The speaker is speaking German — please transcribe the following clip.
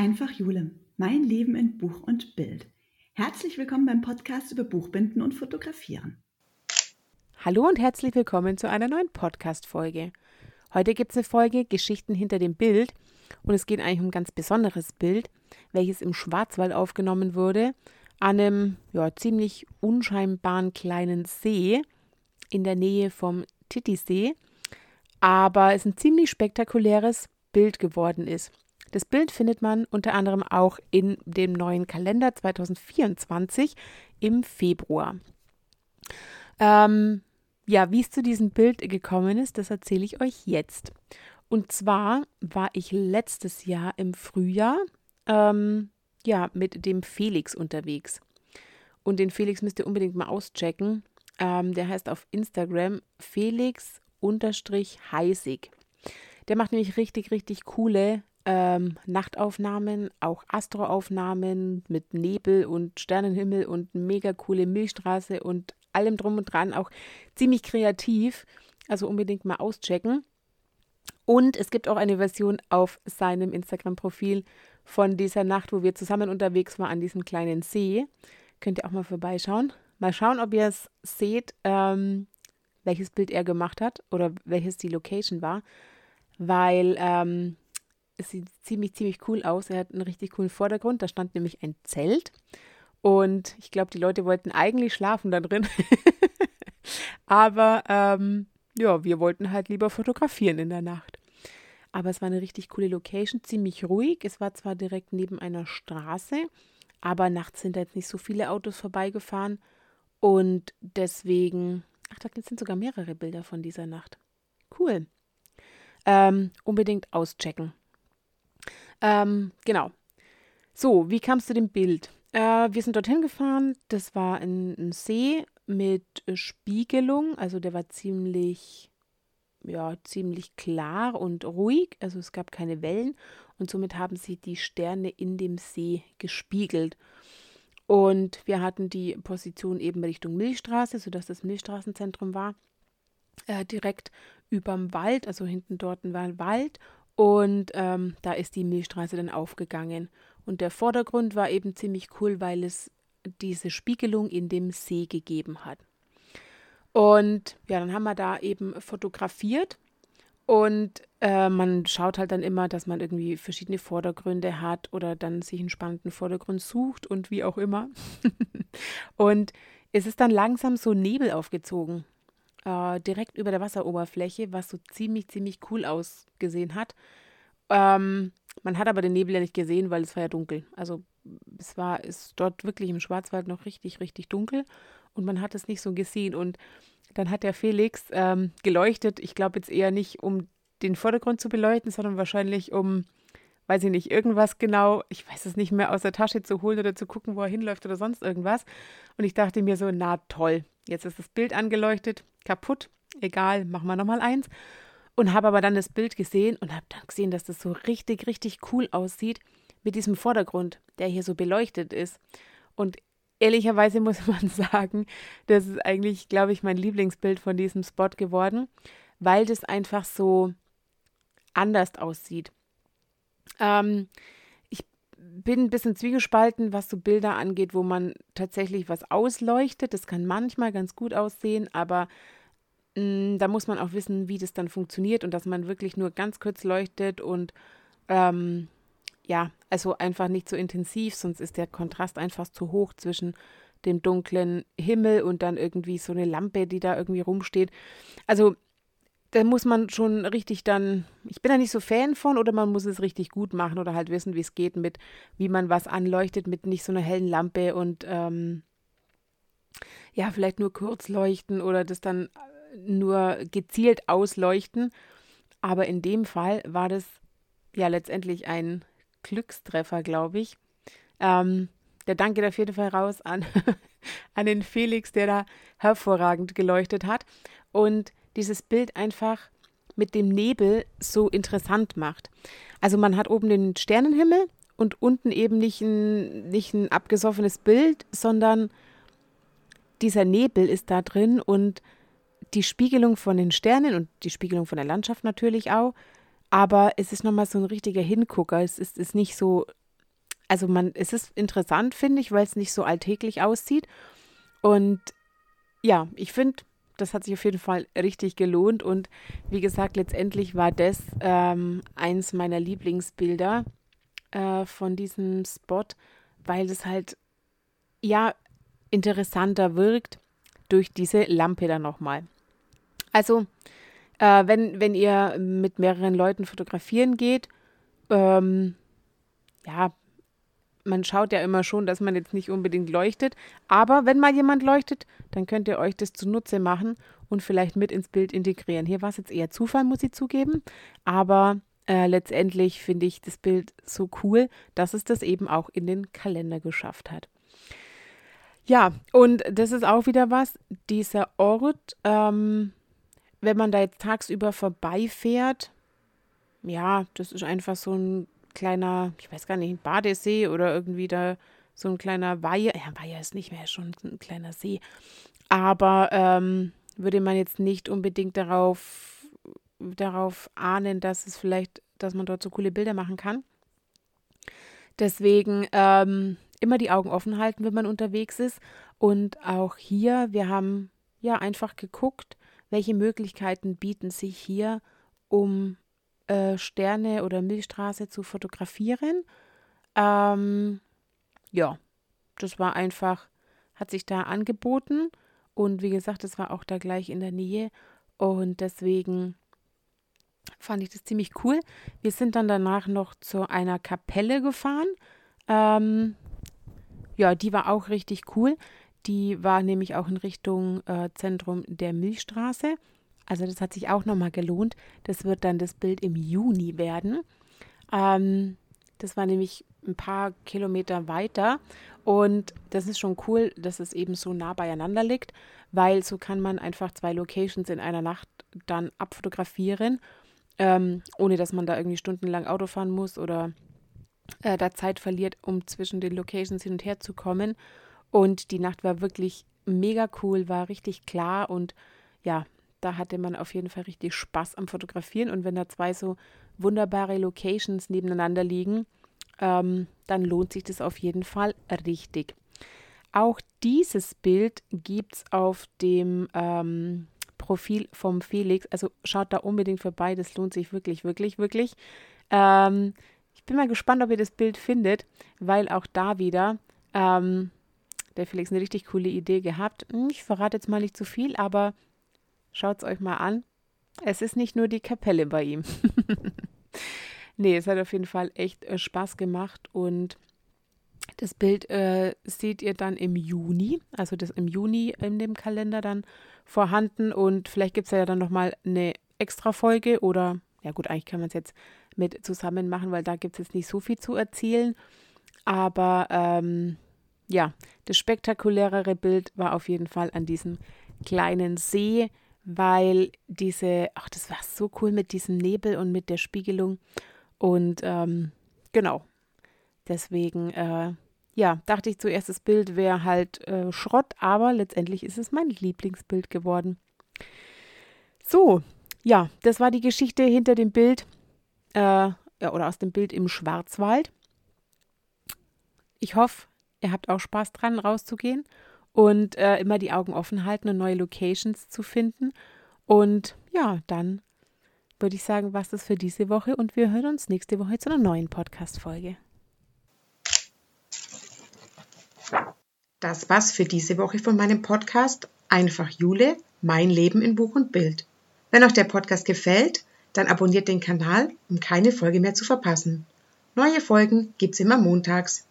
Einfach Jule, mein Leben in Buch und Bild. Herzlich willkommen beim Podcast über Buchbinden und Fotografieren. Hallo und herzlich willkommen zu einer neuen Podcast-Folge. Heute gibt es eine Folge Geschichten hinter dem Bild und es geht eigentlich um ein ganz besonderes Bild, welches im Schwarzwald aufgenommen wurde, an einem ja, ziemlich unscheinbaren kleinen See in der Nähe vom Titisee, aber es ein ziemlich spektakuläres Bild geworden ist. Das Bild findet man unter anderem auch in dem neuen Kalender 2024 im Februar. Ähm, ja, wie es zu diesem Bild gekommen ist, das erzähle ich euch jetzt. Und zwar war ich letztes Jahr im Frühjahr ähm, ja, mit dem Felix unterwegs. Und den Felix müsst ihr unbedingt mal auschecken. Ähm, der heißt auf Instagram Felix-Heisig. Der macht nämlich richtig, richtig coole ähm, Nachtaufnahmen, auch Astroaufnahmen mit Nebel und Sternenhimmel und mega coole Milchstraße und allem drum und dran, auch ziemlich kreativ. Also unbedingt mal auschecken. Und es gibt auch eine Version auf seinem Instagram-Profil von dieser Nacht, wo wir zusammen unterwegs waren an diesem kleinen See. Könnt ihr auch mal vorbeischauen. Mal schauen, ob ihr es seht, ähm, welches Bild er gemacht hat oder welches die Location war. Weil ähm, es sieht ziemlich, ziemlich cool aus. Er hat einen richtig coolen Vordergrund. Da stand nämlich ein Zelt. Und ich glaube, die Leute wollten eigentlich schlafen da drin. Aber ähm, ja, wir wollten halt lieber fotografieren in der Nacht. Aber es war eine richtig coole Location, ziemlich ruhig. Es war zwar direkt neben einer Straße, aber nachts sind da jetzt nicht so viele Autos vorbeigefahren. Und deswegen, ach, da sind sogar mehrere Bilder von dieser Nacht. Cool. Ähm, unbedingt auschecken. Ähm, genau. So, wie kamst du dem Bild? Äh, wir sind dorthin gefahren. Das war ein, ein See mit Spiegelung. Also der war ziemlich, ja, ziemlich klar und ruhig. Also es gab keine Wellen. Und somit haben sie die Sterne in dem See gespiegelt. Und wir hatten die Position eben Richtung Milchstraße, sodass das Milchstraßenzentrum war. Äh, direkt überm Wald, also hinten dort war ein Wald und ähm, da ist die Milchstraße dann aufgegangen. Und der Vordergrund war eben ziemlich cool, weil es diese Spiegelung in dem See gegeben hat. Und ja, dann haben wir da eben fotografiert. Und äh, man schaut halt dann immer, dass man irgendwie verschiedene Vordergründe hat oder dann sich einen spannenden Vordergrund sucht und wie auch immer. und es ist dann langsam so Nebel aufgezogen äh, direkt über der Wasseroberfläche, was so ziemlich, ziemlich cool ausgesehen hat. Ähm, man hat aber den Nebel ja nicht gesehen, weil es war ja dunkel. Also es war ist dort wirklich im Schwarzwald noch richtig, richtig dunkel und man hat es nicht so gesehen. Und dann hat der Felix ähm, geleuchtet. Ich glaube jetzt eher nicht, um den Vordergrund zu beleuchten, sondern wahrscheinlich um, weiß ich nicht, irgendwas genau, ich weiß es nicht mehr, aus der Tasche zu holen oder zu gucken, wo er hinläuft oder sonst irgendwas. Und ich dachte mir so, na toll, Jetzt ist das Bild angeleuchtet, kaputt, egal, machen wir nochmal eins. Und habe aber dann das Bild gesehen und habe dann gesehen, dass das so richtig, richtig cool aussieht mit diesem Vordergrund, der hier so beleuchtet ist. Und ehrlicherweise muss man sagen, das ist eigentlich, glaube ich, mein Lieblingsbild von diesem Spot geworden, weil das einfach so anders aussieht. Ähm, bin ein bisschen zwiegespalten, was so Bilder angeht, wo man tatsächlich was ausleuchtet. Das kann manchmal ganz gut aussehen, aber mh, mm, da muss man auch wissen, wie das dann funktioniert und dass man wirklich nur ganz kurz leuchtet und ähm, ja, also einfach nicht so intensiv, sonst ist der Kontrast einfach zu hoch zwischen dem dunklen Himmel und dann irgendwie so eine Lampe, die da irgendwie rumsteht. Also da muss man schon richtig dann, ich bin da nicht so Fan von, oder man muss es richtig gut machen oder halt wissen, wie es geht mit, wie man was anleuchtet mit nicht so einer hellen Lampe und ähm, ja, vielleicht nur kurz leuchten oder das dann nur gezielt ausleuchten. Aber in dem Fall war das ja letztendlich ein Glückstreffer, glaube ich. Ähm, der Dank geht auf jeden Fall raus an, an den Felix, der da hervorragend geleuchtet hat. Und dieses Bild einfach mit dem Nebel so interessant macht. Also man hat oben den Sternenhimmel und unten eben nicht ein, nicht ein abgesoffenes Bild, sondern dieser Nebel ist da drin und die Spiegelung von den Sternen und die Spiegelung von der Landschaft natürlich auch. Aber es ist nochmal so ein richtiger Hingucker. Es ist, ist nicht so also man, es ist interessant, finde ich, weil es nicht so alltäglich aussieht. Und ja, ich finde, das hat sich auf jeden Fall richtig gelohnt. Und wie gesagt, letztendlich war das ähm, eins meiner Lieblingsbilder äh, von diesem Spot, weil es halt ja interessanter wirkt durch diese Lampe dann nochmal. Also, äh, wenn, wenn ihr mit mehreren Leuten fotografieren geht, ähm, ja, man schaut ja immer schon, dass man jetzt nicht unbedingt leuchtet. Aber wenn mal jemand leuchtet, dann könnt ihr euch das zunutze machen und vielleicht mit ins Bild integrieren. Hier war es jetzt eher Zufall, muss ich zugeben. Aber äh, letztendlich finde ich das Bild so cool, dass es das eben auch in den Kalender geschafft hat. Ja, und das ist auch wieder was, dieser Ort, ähm, wenn man da jetzt tagsüber vorbeifährt, ja, das ist einfach so ein kleiner, ich weiß gar nicht, ein Badesee oder irgendwie da so ein kleiner Weiher. Ja, Weiher ist nicht mehr, schon ein kleiner See. Aber ähm, würde man jetzt nicht unbedingt darauf, darauf ahnen, dass es vielleicht, dass man dort so coole Bilder machen kann. Deswegen ähm, immer die Augen offen halten, wenn man unterwegs ist. Und auch hier, wir haben ja einfach geguckt, welche Möglichkeiten bieten sich hier, um äh, Sterne oder Milchstraße zu fotografieren. Ähm, ja, das war einfach, hat sich da angeboten. Und wie gesagt, es war auch da gleich in der Nähe. Und deswegen fand ich das ziemlich cool. Wir sind dann danach noch zu einer Kapelle gefahren. Ähm, ja, die war auch richtig cool. Die war nämlich auch in Richtung äh, Zentrum der Milchstraße. Also das hat sich auch nochmal gelohnt. Das wird dann das Bild im Juni werden. Ähm, das war nämlich ein paar Kilometer weiter. Und das ist schon cool, dass es eben so nah beieinander liegt, weil so kann man einfach zwei Locations in einer Nacht dann abfotografieren, ähm, ohne dass man da irgendwie stundenlang Auto fahren muss oder äh, da Zeit verliert, um zwischen den Locations hin und her zu kommen. Und die Nacht war wirklich mega cool, war richtig klar und ja, da hatte man auf jeden Fall richtig Spaß am Fotografieren. Und wenn da zwei so wunderbare Locations nebeneinander liegen, ähm, dann lohnt sich das auf jeden Fall richtig. Auch dieses Bild gibt es auf dem ähm, Profil vom Felix. Also schaut da unbedingt vorbei. Das lohnt sich wirklich, wirklich, wirklich. Ähm, ich bin mal gespannt, ob ihr das Bild findet, weil auch da wieder ähm, der Felix eine richtig coole Idee gehabt. Hm, ich verrate jetzt mal nicht zu viel, aber schaut es euch mal an. Es ist nicht nur die Kapelle bei ihm. nee, es hat auf jeden Fall echt äh, Spaß gemacht und das Bild äh, seht ihr dann im Juni, also das im Juni in dem Kalender dann vorhanden und vielleicht gibt es ja dann nochmal eine extra Folge oder, ja gut, eigentlich kann man es jetzt mit zusammen machen, weil da gibt es jetzt nicht so viel zu erzählen, aber ähm, ja, das spektakulärere Bild war auf jeden Fall an diesem kleinen See, weil diese, ach, das war so cool mit diesem Nebel und mit der Spiegelung. Und ähm, genau, deswegen, äh, ja, dachte ich zuerst, das Bild wäre halt äh, Schrott, aber letztendlich ist es mein Lieblingsbild geworden. So, ja, das war die Geschichte hinter dem Bild äh, ja, oder aus dem Bild im Schwarzwald. Ich hoffe, ihr habt auch Spaß dran, rauszugehen und äh, immer die Augen offen halten und neue Locations zu finden. Und ja, dann würde ich sagen, was ist für diese Woche und wir hören uns nächste Woche zu einer neuen Podcast-Folge. Das war's für diese Woche von meinem Podcast Einfach Jule, mein Leben in Buch und Bild. Wenn euch der Podcast gefällt, dann abonniert den Kanal, um keine Folge mehr zu verpassen. Neue Folgen gibt's immer montags.